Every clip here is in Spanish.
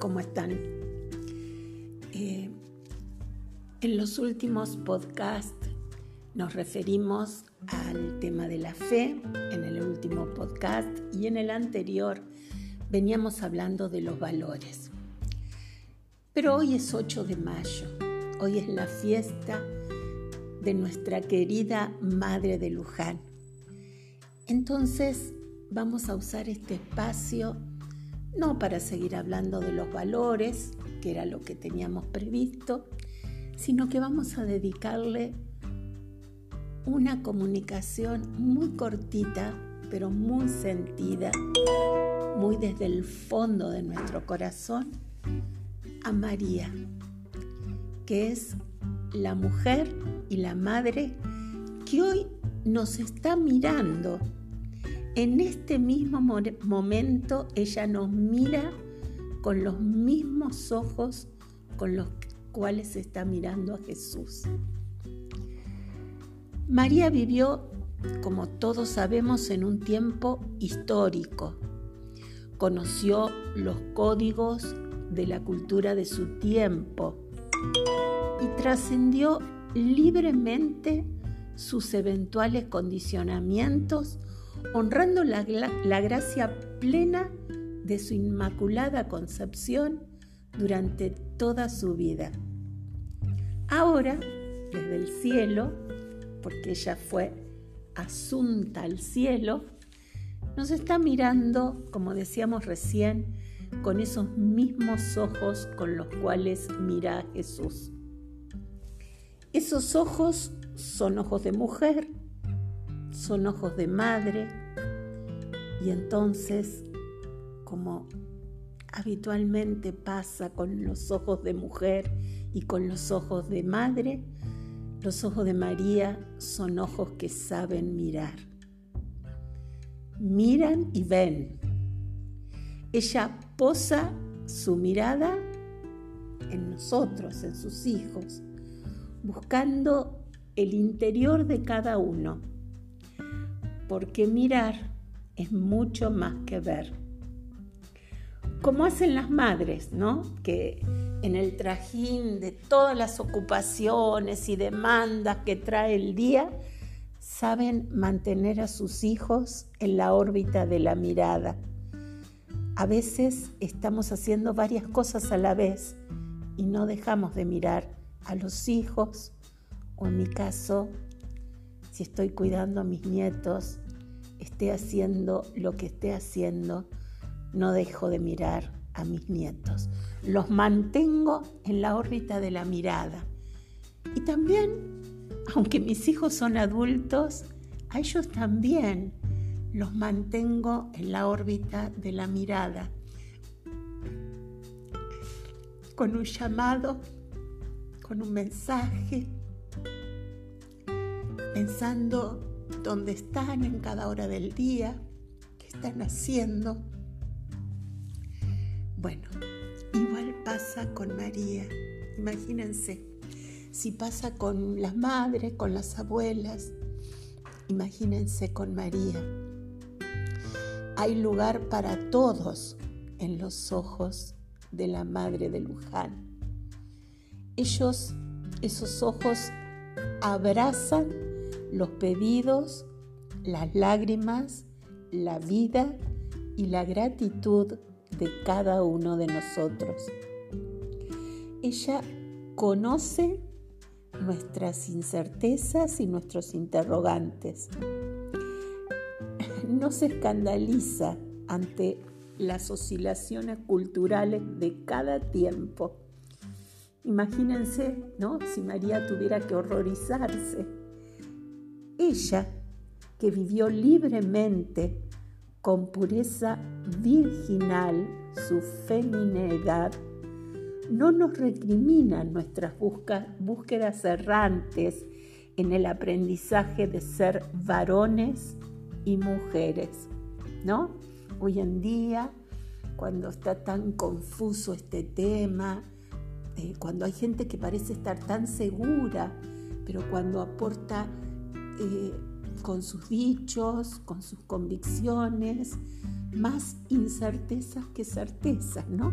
¿cómo están? Eh, en los últimos podcasts nos referimos al tema de la fe, en el último podcast y en el anterior veníamos hablando de los valores. Pero hoy es 8 de mayo, hoy es la fiesta de nuestra querida Madre de Luján. Entonces vamos a usar este espacio no para seguir hablando de los valores, que era lo que teníamos previsto, sino que vamos a dedicarle una comunicación muy cortita, pero muy sentida, muy desde el fondo de nuestro corazón, a María, que es la mujer y la madre que hoy nos está mirando en este mismo momento ella nos mira con los mismos ojos con los cuales está mirando a Jesús. María vivió, como todos sabemos, en un tiempo histórico. Conoció los códigos de la cultura de su tiempo y trascendió libremente sus eventuales condicionamientos honrando la, gracia plena de su inmaculada concepción durante toda su vida. Ahora, desde el cielo, porque ella fue asunta al cielo, nos está mirando, como decíamos recién, con esos mismos ojos con los cuales mira Jesús. Esos ojos son ojos de mujer, son ojos de madre y entonces, como habitualmente pasa con los ojos de mujer y con los ojos de madre, los ojos de María son ojos que saben mirar. Miran y ven. Ella posa su mirada en nosotros, en sus hijos, buscando el interior de cada uno porque mirar es mucho más que ver. Como hacen las madres, ¿no? Que en el trajín de todas las ocupaciones y demandas que trae el día, saben mantener a sus hijos en la órbita de la mirada. A veces estamos haciendo varias cosas a la vez y no dejamos de mirar a los hijos o en mi caso, si estoy cuidando a mis nietos, esté haciendo lo que esté haciendo, no dejo de mirar a mis nietos. Los mantengo en la órbita de la mirada. Y también, aunque mis hijos son adultos, a ellos también los mantengo en la órbita de la mirada. Con un llamado, con un mensaje, pensando dónde están en cada hora del día, qué están haciendo. Bueno, igual pasa con María. Imagínense, si pasa con las madres, con las abuelas, imagínense con María. Hay lugar para todos en los ojos de la madre de Luján. Ellos, esos ojos, abrazan los pedidos, las lágrimas, la vida y la gratitud de cada uno de nosotros. Ella conoce nuestras incertezas y nuestros interrogantes. No se escandaliza ante las oscilaciones culturales de cada tiempo. Imagínense, ¿no? Si María tuviera que horrorizarse ella, que vivió libremente, con pureza virginal, su feminidad, no nos recrimina nuestras búsquedas errantes en el aprendizaje de ser varones y mujeres, ¿no? Hoy en día, cuando está tan confuso este tema, eh, cuando hay gente que parece estar tan segura, pero cuando aporta eh, con sus dichos, con sus convicciones, más incertezas que certezas, ¿no?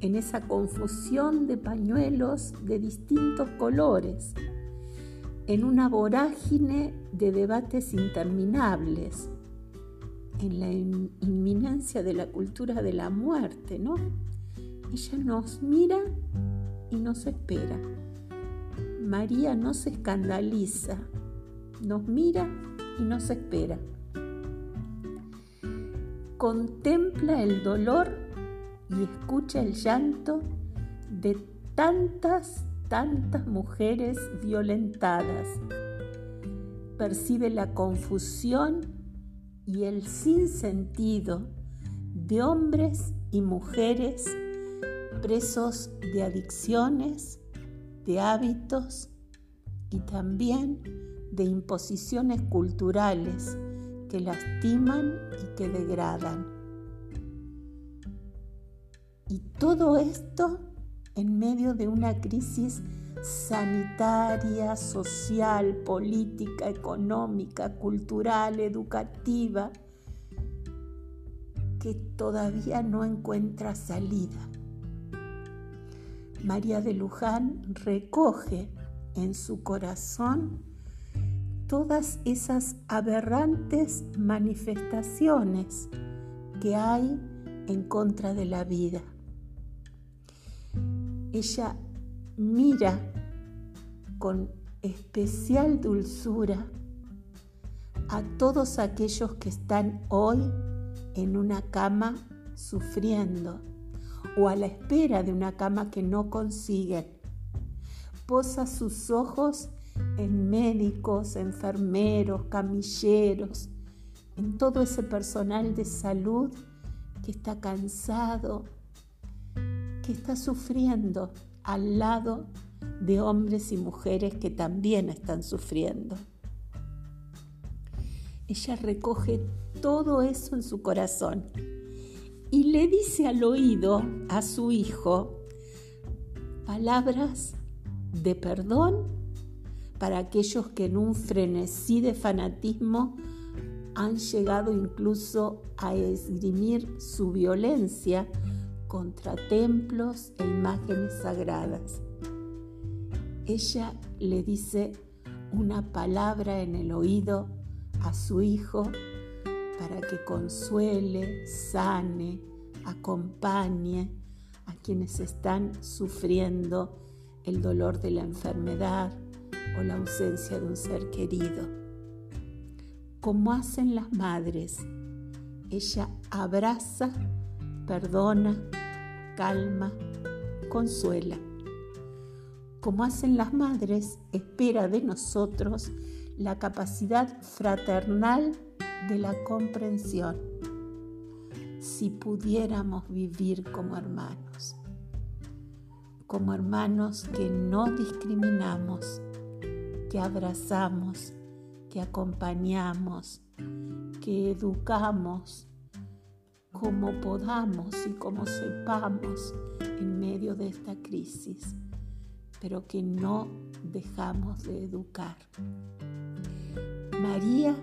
En esa confusión de pañuelos de distintos colores, en una vorágine de debates interminables, en la inminencia de la cultura de la muerte, ¿no? Ella nos mira y nos espera. María no se escandaliza, nos mira y nos espera. Contempla el dolor y escucha el llanto de tantas, tantas mujeres violentadas. Percibe la confusión y el sinsentido de hombres y mujeres presos de adicciones, de hábitos y también de imposiciones culturales que lastiman y que degradan. Y todo esto en medio de una crisis sanitaria, social, política, económica, cultural, educativa, que todavía no encuentra salida. María de Luján recoge en su corazón todas esas aberrantes manifestaciones que hay en contra de la vida. Ella mira con especial dulzura a todos aquellos que están hoy en una cama sufriendo o a la espera de una cama que no consiguen. Posa sus ojos en médicos, enfermeros, camilleros, en todo ese personal de salud que está cansado, que está sufriendo al lado de hombres y mujeres que también están sufriendo. Ella recoge todo eso en su corazón y le dice al oído a su hijo palabras de perdón para aquellos que en un frenesí de fanatismo han llegado incluso a esgrimir su violencia contra templos e imágenes sagradas. Ella le dice una palabra en el oído a su hijo para que consuele, sane, acompañe a quienes están sufriendo el dolor de la enfermedad o la ausencia de un ser querido. Como hacen las madres, ella abraza, perdona, calma, consuela. Como hacen las madres, espera de nosotros la capacidad fraternal de la comprensión si pudiéramos vivir como hermanos, como hermanos que no discriminamos, que abrazamos, que acompañamos, que educamos como podamos y como sepamos en medio de esta crisis, pero que no dejamos de educar. María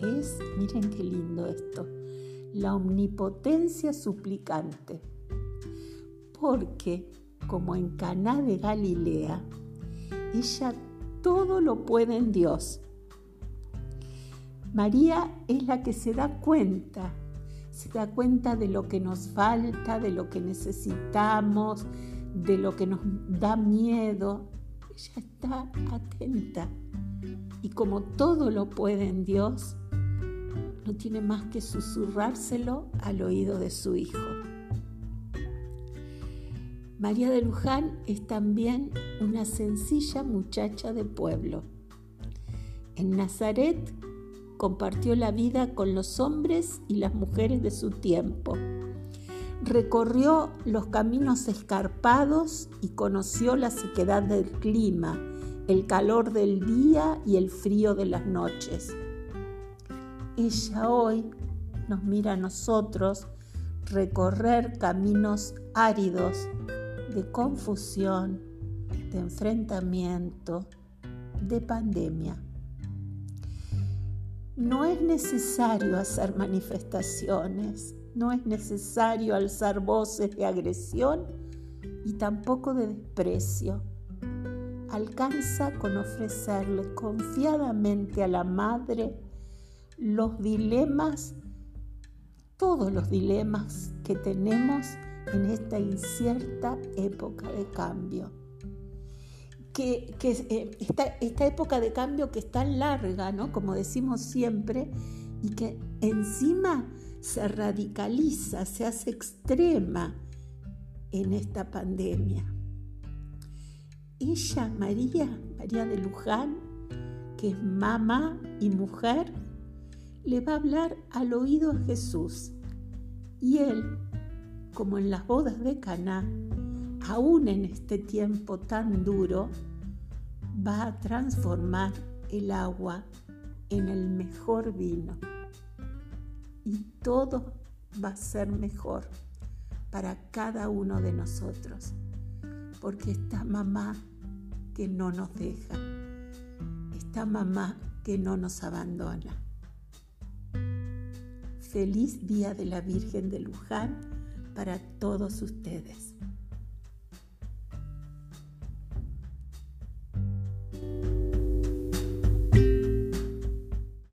es, miren qué lindo esto, la omnipotencia suplicante. Porque, como en Caná de Galilea, ella todo lo puede en Dios. María es la que se da cuenta, se da cuenta de lo que nos falta, de lo que necesitamos, de lo que nos da miedo. Ella está atenta. Y como todo lo puede en Dios, no tiene más que susurrárselo al oído de su hijo. María de Luján es también una sencilla muchacha de pueblo. En Nazaret compartió la vida con los hombres y las mujeres de su tiempo. Recorrió los caminos escarpados y conoció la sequedad del clima, el calor del día y el frío de las noches ella hoy nos mira a nosotros recorrer caminos áridos de confusión, de enfrentamiento, de pandemia. no es necesario hacer manifestaciones, no es necesario alzar voces de agresión y tampoco de desprecio. Alcanza con ofrecerle confiadamente a la madre los dilemas, todos los dilemas que tenemos en esta incierta época de cambio. Que, eh, esta, época de cambio que es tan larga, ¿no? como decimos siempre, y que encima se radicaliza, se hace extrema en esta pandemia. Ella, María, María de Luján, que es mamá y mujer, le va a hablar al oído a Jesús. Y él, como en las bodas de Caná, aún en este tiempo tan duro, va a transformar el agua en el mejor vino. Y todo va a ser mejor para cada uno de nosotros, porque esta mamá que no nos deja, esta mamá que no nos abandona. Feliz Día de la Virgen de Luján para todos ustedes.